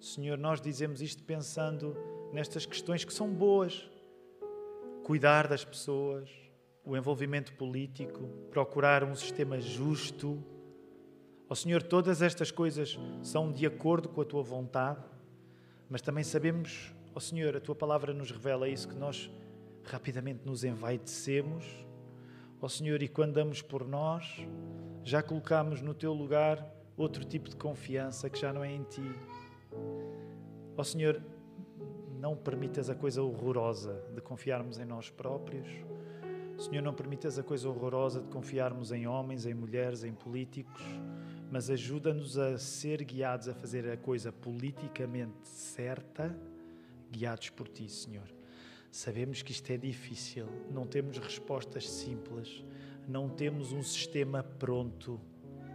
Senhor, nós dizemos isto pensando nestas questões que são boas. Cuidar das pessoas, o envolvimento político, procurar um sistema justo. Ó oh, Senhor, todas estas coisas são de acordo com a tua vontade, mas também sabemos, ó oh, Senhor, a tua palavra nos revela isso, que nós rapidamente nos envaidecemos. Ó oh, Senhor, e quando damos por nós, já colocamos no teu lugar outro tipo de confiança que já não é em ti. Ó Senhor, não permitas a coisa horrorosa de confiarmos em nós próprios Senhor, não permitas a coisa horrorosa de confiarmos em homens, em mulheres, em políticos, mas ajuda-nos a ser guiados a fazer a coisa politicamente certa, guiados por Ti, Senhor. Sabemos que isto é difícil, não temos respostas simples, não temos um sistema pronto.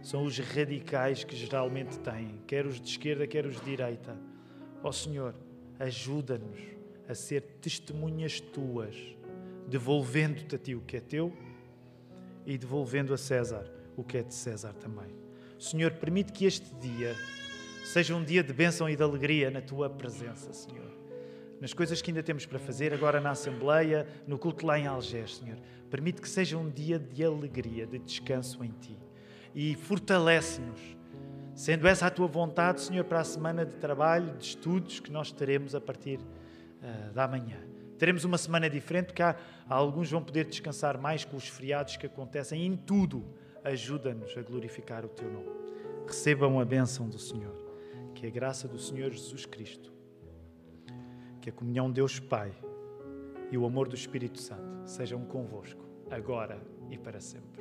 São os radicais que geralmente têm, quer os de esquerda, quer os de direita. Ó oh, Senhor, ajuda-nos a ser testemunhas tuas devolvendo-te a ti o que é teu e devolvendo a César o que é de César também. Senhor, permite que este dia seja um dia de bênção e de alegria na tua presença, Senhor. Nas coisas que ainda temos para fazer, agora na Assembleia, no culto lá em Algés, Senhor. Permite que seja um dia de alegria, de descanso em Ti. E fortalece-nos, sendo essa a Tua vontade, Senhor, para a semana de trabalho, de estudos que nós teremos a partir uh, da manhã. Teremos uma semana diferente, porque há, alguns vão poder descansar mais com os feriados que acontecem. Em tudo, ajuda-nos a glorificar o Teu nome. Recebam a bênção do Senhor. Que a graça do Senhor Jesus Cristo, que a comunhão de Deus Pai e o amor do Espírito Santo sejam convosco, agora e para sempre.